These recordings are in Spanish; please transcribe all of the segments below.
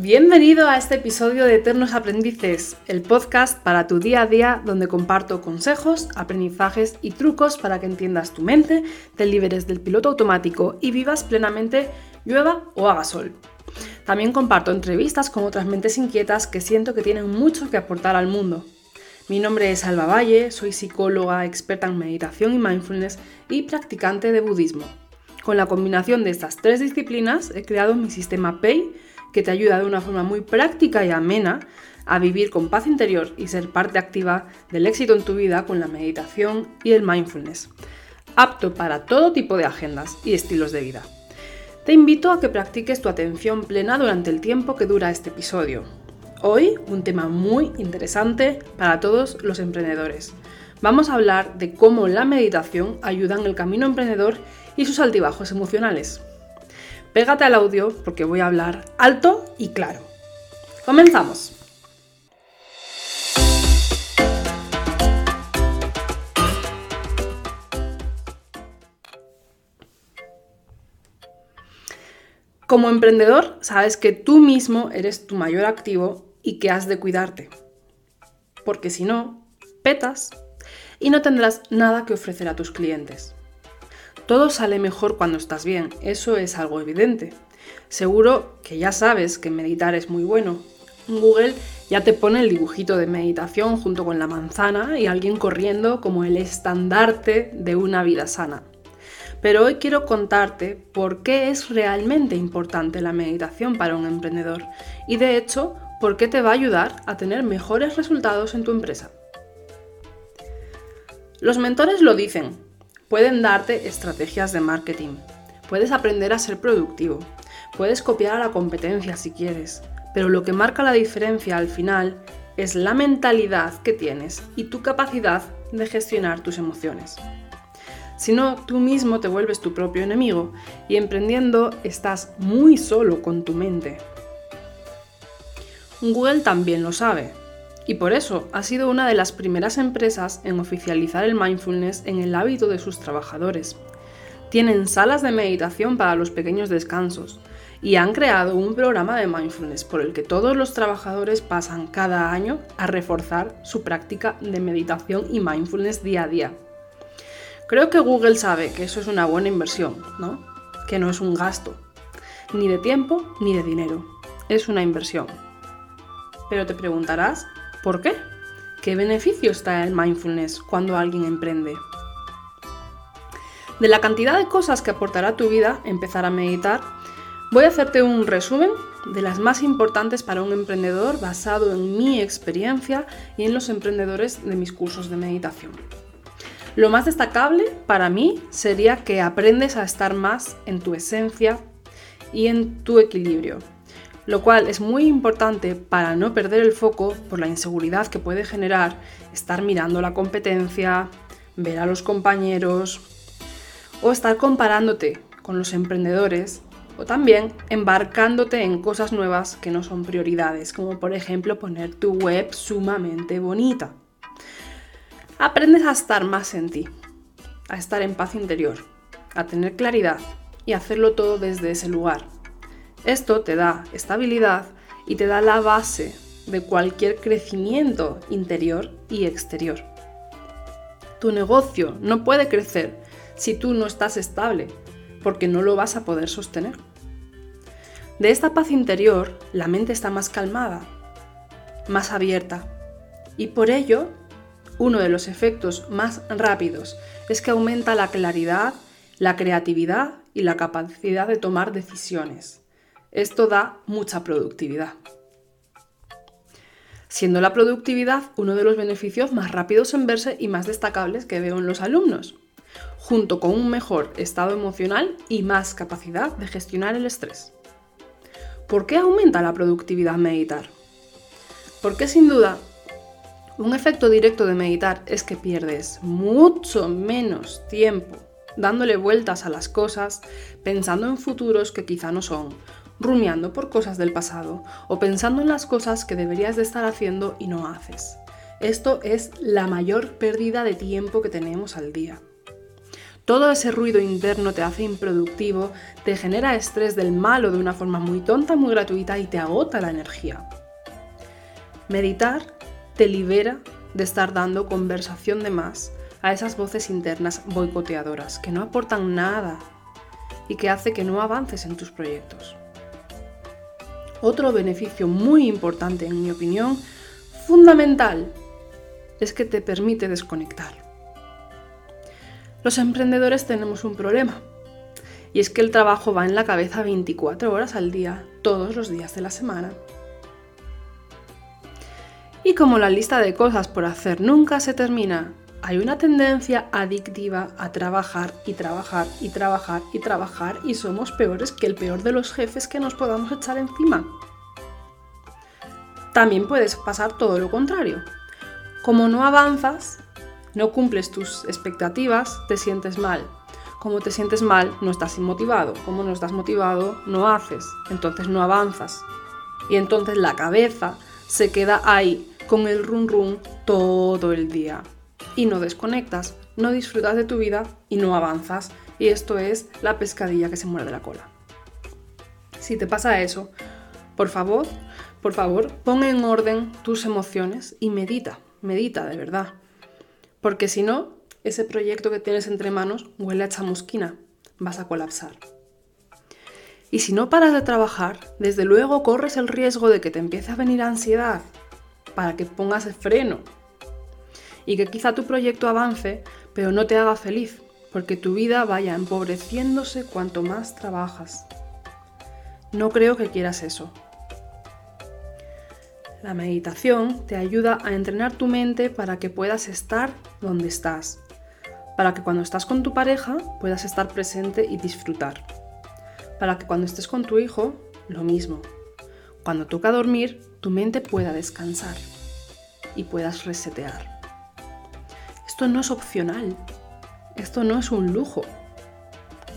Bienvenido a este episodio de Eternos Aprendices, el podcast para tu día a día donde comparto consejos, aprendizajes y trucos para que entiendas tu mente, te liberes del piloto automático y vivas plenamente llueva o haga sol. También comparto entrevistas con otras mentes inquietas que siento que tienen mucho que aportar al mundo. Mi nombre es Alba Valle, soy psicóloga, experta en meditación y mindfulness y practicante de budismo. Con la combinación de estas tres disciplinas he creado mi sistema PEI que te ayuda de una forma muy práctica y amena a vivir con paz interior y ser parte activa del éxito en tu vida con la meditación y el mindfulness, apto para todo tipo de agendas y estilos de vida. Te invito a que practiques tu atención plena durante el tiempo que dura este episodio. Hoy un tema muy interesante para todos los emprendedores. Vamos a hablar de cómo la meditación ayuda en el camino emprendedor y sus altibajos emocionales. Pégate al audio porque voy a hablar alto y claro. ¡Comenzamos! Como emprendedor, sabes que tú mismo eres tu mayor activo y que has de cuidarte. Porque si no, petas y no tendrás nada que ofrecer a tus clientes. Todo sale mejor cuando estás bien, eso es algo evidente. Seguro que ya sabes que meditar es muy bueno. Google ya te pone el dibujito de meditación junto con la manzana y alguien corriendo como el estandarte de una vida sana. Pero hoy quiero contarte por qué es realmente importante la meditación para un emprendedor y de hecho por qué te va a ayudar a tener mejores resultados en tu empresa. Los mentores lo dicen, Pueden darte estrategias de marketing. Puedes aprender a ser productivo. Puedes copiar a la competencia si quieres. Pero lo que marca la diferencia al final es la mentalidad que tienes y tu capacidad de gestionar tus emociones. Si no, tú mismo te vuelves tu propio enemigo y emprendiendo estás muy solo con tu mente. Google también lo sabe, y por eso ha sido una de las primeras empresas en oficializar el mindfulness en el hábito de sus trabajadores. Tienen salas de meditación para los pequeños descansos y han creado un programa de mindfulness por el que todos los trabajadores pasan cada año a reforzar su práctica de meditación y mindfulness día a día. Creo que Google sabe que eso es una buena inversión, ¿no? Que no es un gasto, ni de tiempo ni de dinero, es una inversión. Pero te preguntarás, ¿Por qué? ¿Qué beneficio está el mindfulness cuando alguien emprende? De la cantidad de cosas que aportará a tu vida empezar a meditar, voy a hacerte un resumen de las más importantes para un emprendedor basado en mi experiencia y en los emprendedores de mis cursos de meditación. Lo más destacable para mí sería que aprendes a estar más en tu esencia y en tu equilibrio, lo cual es muy importante para no perder el foco por la inseguridad que puede generar estar mirando la competencia, ver a los compañeros o estar comparándote con los emprendedores o también embarcándote en cosas nuevas que no son prioridades, como por ejemplo poner tu web sumamente bonita. Aprendes a estar más en ti, a estar en paz interior, a tener claridad y hacerlo todo desde ese lugar, esto te da estabilidad y te da la base de cualquier crecimiento interior y exterior. Tu negocio no puede crecer si tú no estás estable, porque no lo vas a poder sostener. De esta paz interior, la mente está más calmada, más abierta, y por ello, uno de los efectos más rápidos es que aumenta la claridad, la creatividad y la capacidad de tomar decisiones. Esto da mucha productividad. Siendo la productividad uno de los beneficios más rápidos en verse y más destacables que veo en los alumnos, junto con un mejor estado emocional y más capacidad de gestionar el estrés. ¿Por qué aumenta la productividad meditar? Porque sin duda, un efecto directo de meditar es que pierdes mucho menos tiempo dándole vueltas a las cosas, pensando en futuros que quizá no son, rumiando por cosas del pasado o pensando en las cosas que deberías de estar haciendo y no haces. Esto es la mayor pérdida de tiempo que tenemos al día. todo ese ruido interno te hace improductivo, te genera estrés del malo de una forma muy tonta, muy gratuita y te agota la energía. Meditar te libera de estar dando conversación de más a esas voces internas boicoteadoras que no aportan nada y que hace que no avances en tus proyectos. Otro beneficio muy importante, en mi opinión, fundamental, es que te permite desconectar. Los emprendedores tenemos un problema, y es que el trabajo va en la cabeza 24 horas al día, todos los días de la semana. Y como la lista de cosas por hacer nunca se termina, hay una tendencia adictiva a trabajar y trabajar y trabajar y trabajar y somos peores que el peor de los jefes que nos podamos echar encima. También puedes pasar todo lo contrario. Como no avanzas, no cumples tus expectativas, te sientes mal. Como te sientes mal, no estás inmotivado. Como no estás motivado, no haces. Entonces no avanzas. Y entonces la cabeza se queda ahí con el run run todo el día. Y no desconectas, no disfrutas de tu vida y no avanzas. Y esto es la pescadilla que se muere de la cola. Si te pasa eso, por favor, por favor, pon en orden tus emociones y medita, medita de verdad. Porque si no, ese proyecto que tienes entre manos huele a chamusquina, vas a colapsar. Y si no paras de trabajar, desde luego corres el riesgo de que te empiece a venir ansiedad para que pongas el freno y que quizá tu proyecto avance, pero no te haga feliz, porque tu vida vaya empobreciéndose cuanto más trabajas. No creo que quieras eso. La meditación te ayuda a entrenar tu mente para que puedas estar donde estás, para que cuando estás con tu pareja puedas estar presente y disfrutar, para que cuando estés con tu hijo, lo mismo. Cuando toca dormir, tu mente pueda descansar y puedas resetear. Esto no es opcional, esto no es un lujo,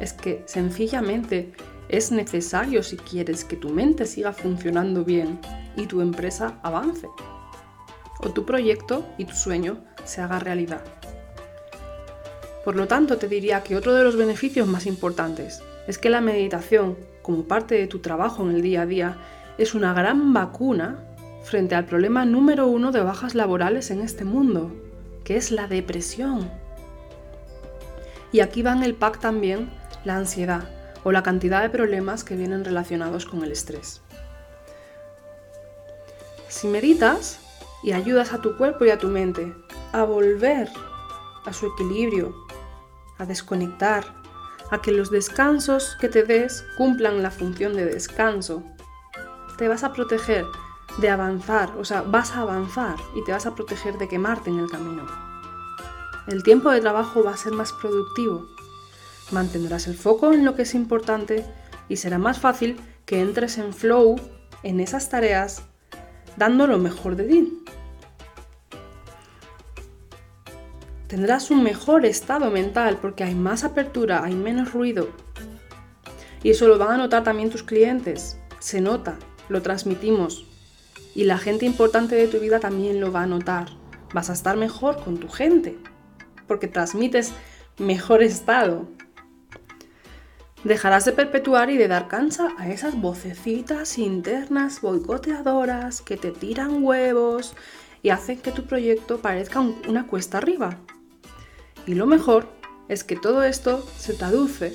es que sencillamente es necesario si quieres que tu mente siga funcionando bien y tu empresa avance. O tu proyecto y tu sueño se haga realidad. Por lo tanto, te diría que otro de los beneficios más importantes es que la meditación, como parte de tu trabajo en el día a día, es una gran vacuna frente al problema número uno de bajas laborales en este mundo, que es la depresión. Y aquí va en el pack también la ansiedad o la cantidad de problemas que vienen relacionados con el estrés. Si meditas y ayudas a tu cuerpo y a tu mente a volver a su equilibrio, a desconectar, a que los descansos que te des cumplan la función de descanso, te vas a proteger de avanzar, o sea, vas a avanzar y te vas a proteger de quemarte en el camino. El tiempo de trabajo va a ser más productivo, mantendrás el foco en lo que es importante y será más fácil que entres en flow en esas tareas dando lo mejor de ti. Tendrás un mejor estado mental porque hay más apertura, hay menos ruido. Y eso lo van a notar también tus clientes. Se nota, lo transmitimos. Y la gente importante de tu vida también lo va a notar. Vas a estar mejor con tu gente porque transmites mejor estado. Dejarás de perpetuar y de dar cancha a esas vocecitas internas boicoteadoras que te tiran huevos y hacen que tu proyecto parezca una cuesta arriba. Y lo mejor es que todo esto se traduce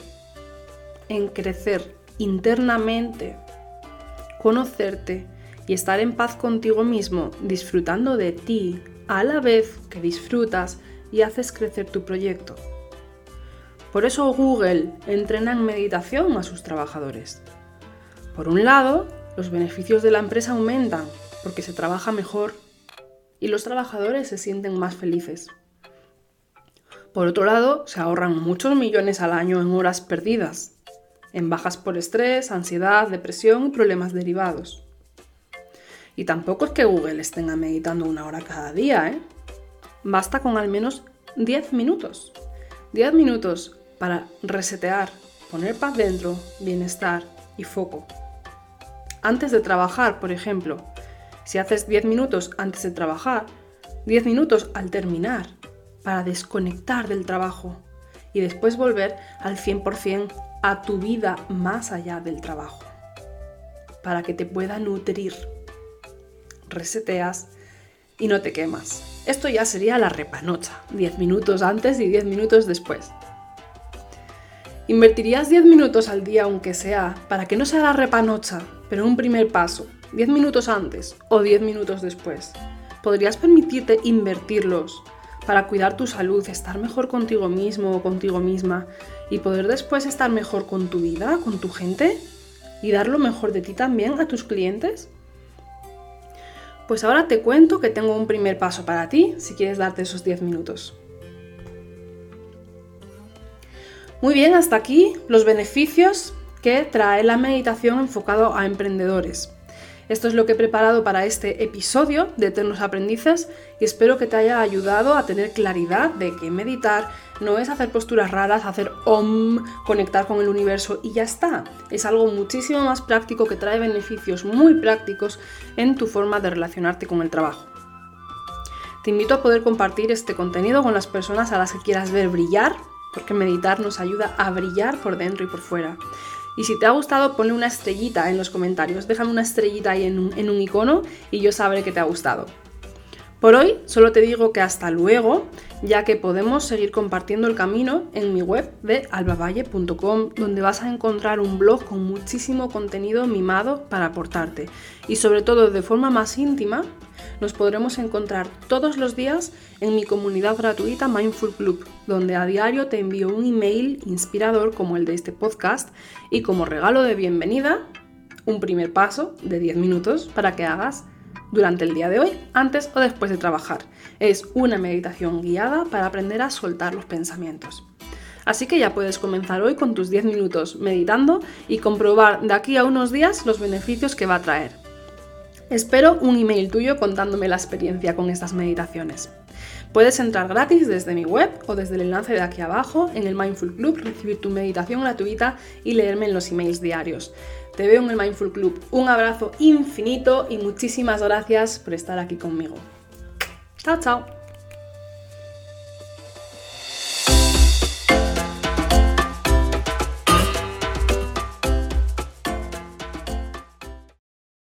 en crecer internamente, conocerte y estar en paz contigo mismo, disfrutando de ti a la vez que disfrutas y haces crecer tu proyecto. Por eso Google entrena en meditación a sus trabajadores. Por un lado, los beneficios de la empresa aumentan porque se trabaja mejor y los trabajadores se sienten más felices. Por otro lado, se ahorran muchos millones al año en horas perdidas, en bajas por estrés, ansiedad, depresión y problemas derivados. Y tampoco es que Google esté meditando una hora cada día, ¿eh? Basta con al menos 10 minutos. 10 minutos para resetear, poner paz dentro, bienestar y foco. Antes de trabajar, por ejemplo, si haces 10 minutos antes de trabajar, 10 minutos al terminar, para desconectar del trabajo y después volver al 100% a tu vida más allá del trabajo, para que te pueda nutrir. Reseteas y no te quemas. Esto ya sería la repanocha, 10 minutos antes y 10 minutos después. ¿Invertirías 10 minutos al día, aunque sea, para que no sea la repanocha, pero un primer paso, 10 minutos antes o 10 minutos después? ¿Podrías permitirte invertirlos para cuidar tu salud, estar mejor contigo mismo o contigo misma y poder después estar mejor con tu vida, con tu gente y dar lo mejor de ti también a tus clientes? Pues ahora te cuento que tengo un primer paso para ti si quieres darte esos 10 minutos. Muy bien, hasta aquí los beneficios que trae la meditación enfocado a emprendedores. Esto es lo que he preparado para este episodio de Eternos Aprendices y espero que te haya ayudado a tener claridad de que meditar no es hacer posturas raras, hacer om, conectar con el universo y ya está. Es algo muchísimo más práctico que trae beneficios muy prácticos en tu forma de relacionarte con el trabajo. Te invito a poder compartir este contenido con las personas a las que quieras ver brillar, porque meditar nos ayuda a brillar por dentro y por fuera. Y si te ha gustado, ponle una estrellita en los comentarios. Déjame una estrellita ahí en un, icono y yo sabré que te ha gustado. Por hoy solo te digo que hasta luego, ya que podemos seguir compartiendo el camino en mi web de albavalle.com, donde vas a encontrar un blog con muchísimo contenido mimado para aportarte y sobre todo de forma más íntima nos podremos encontrar todos los días en mi comunidad gratuita Mindful Club, donde a diario te envío un email inspirador como el de este podcast y como regalo de bienvenida, un primer paso de 10 minutos para que hagas durante el día de hoy, antes o después de trabajar. Es una meditación guiada para aprender a soltar los pensamientos. Así que ya puedes comenzar hoy con tus 10 minutos meditando y comprobar de aquí a unos días los beneficios que va a traer. Espero un email tuyo contándome la experiencia con estas meditaciones. Puedes entrar gratis desde mi web o desde el enlace de aquí abajo en el Mindful Club, recibir tu meditación gratuita y leerme en los emails diarios. Te veo en el Mindful Club. Un abrazo infinito y muchísimas gracias por estar aquí conmigo. Chao, chao.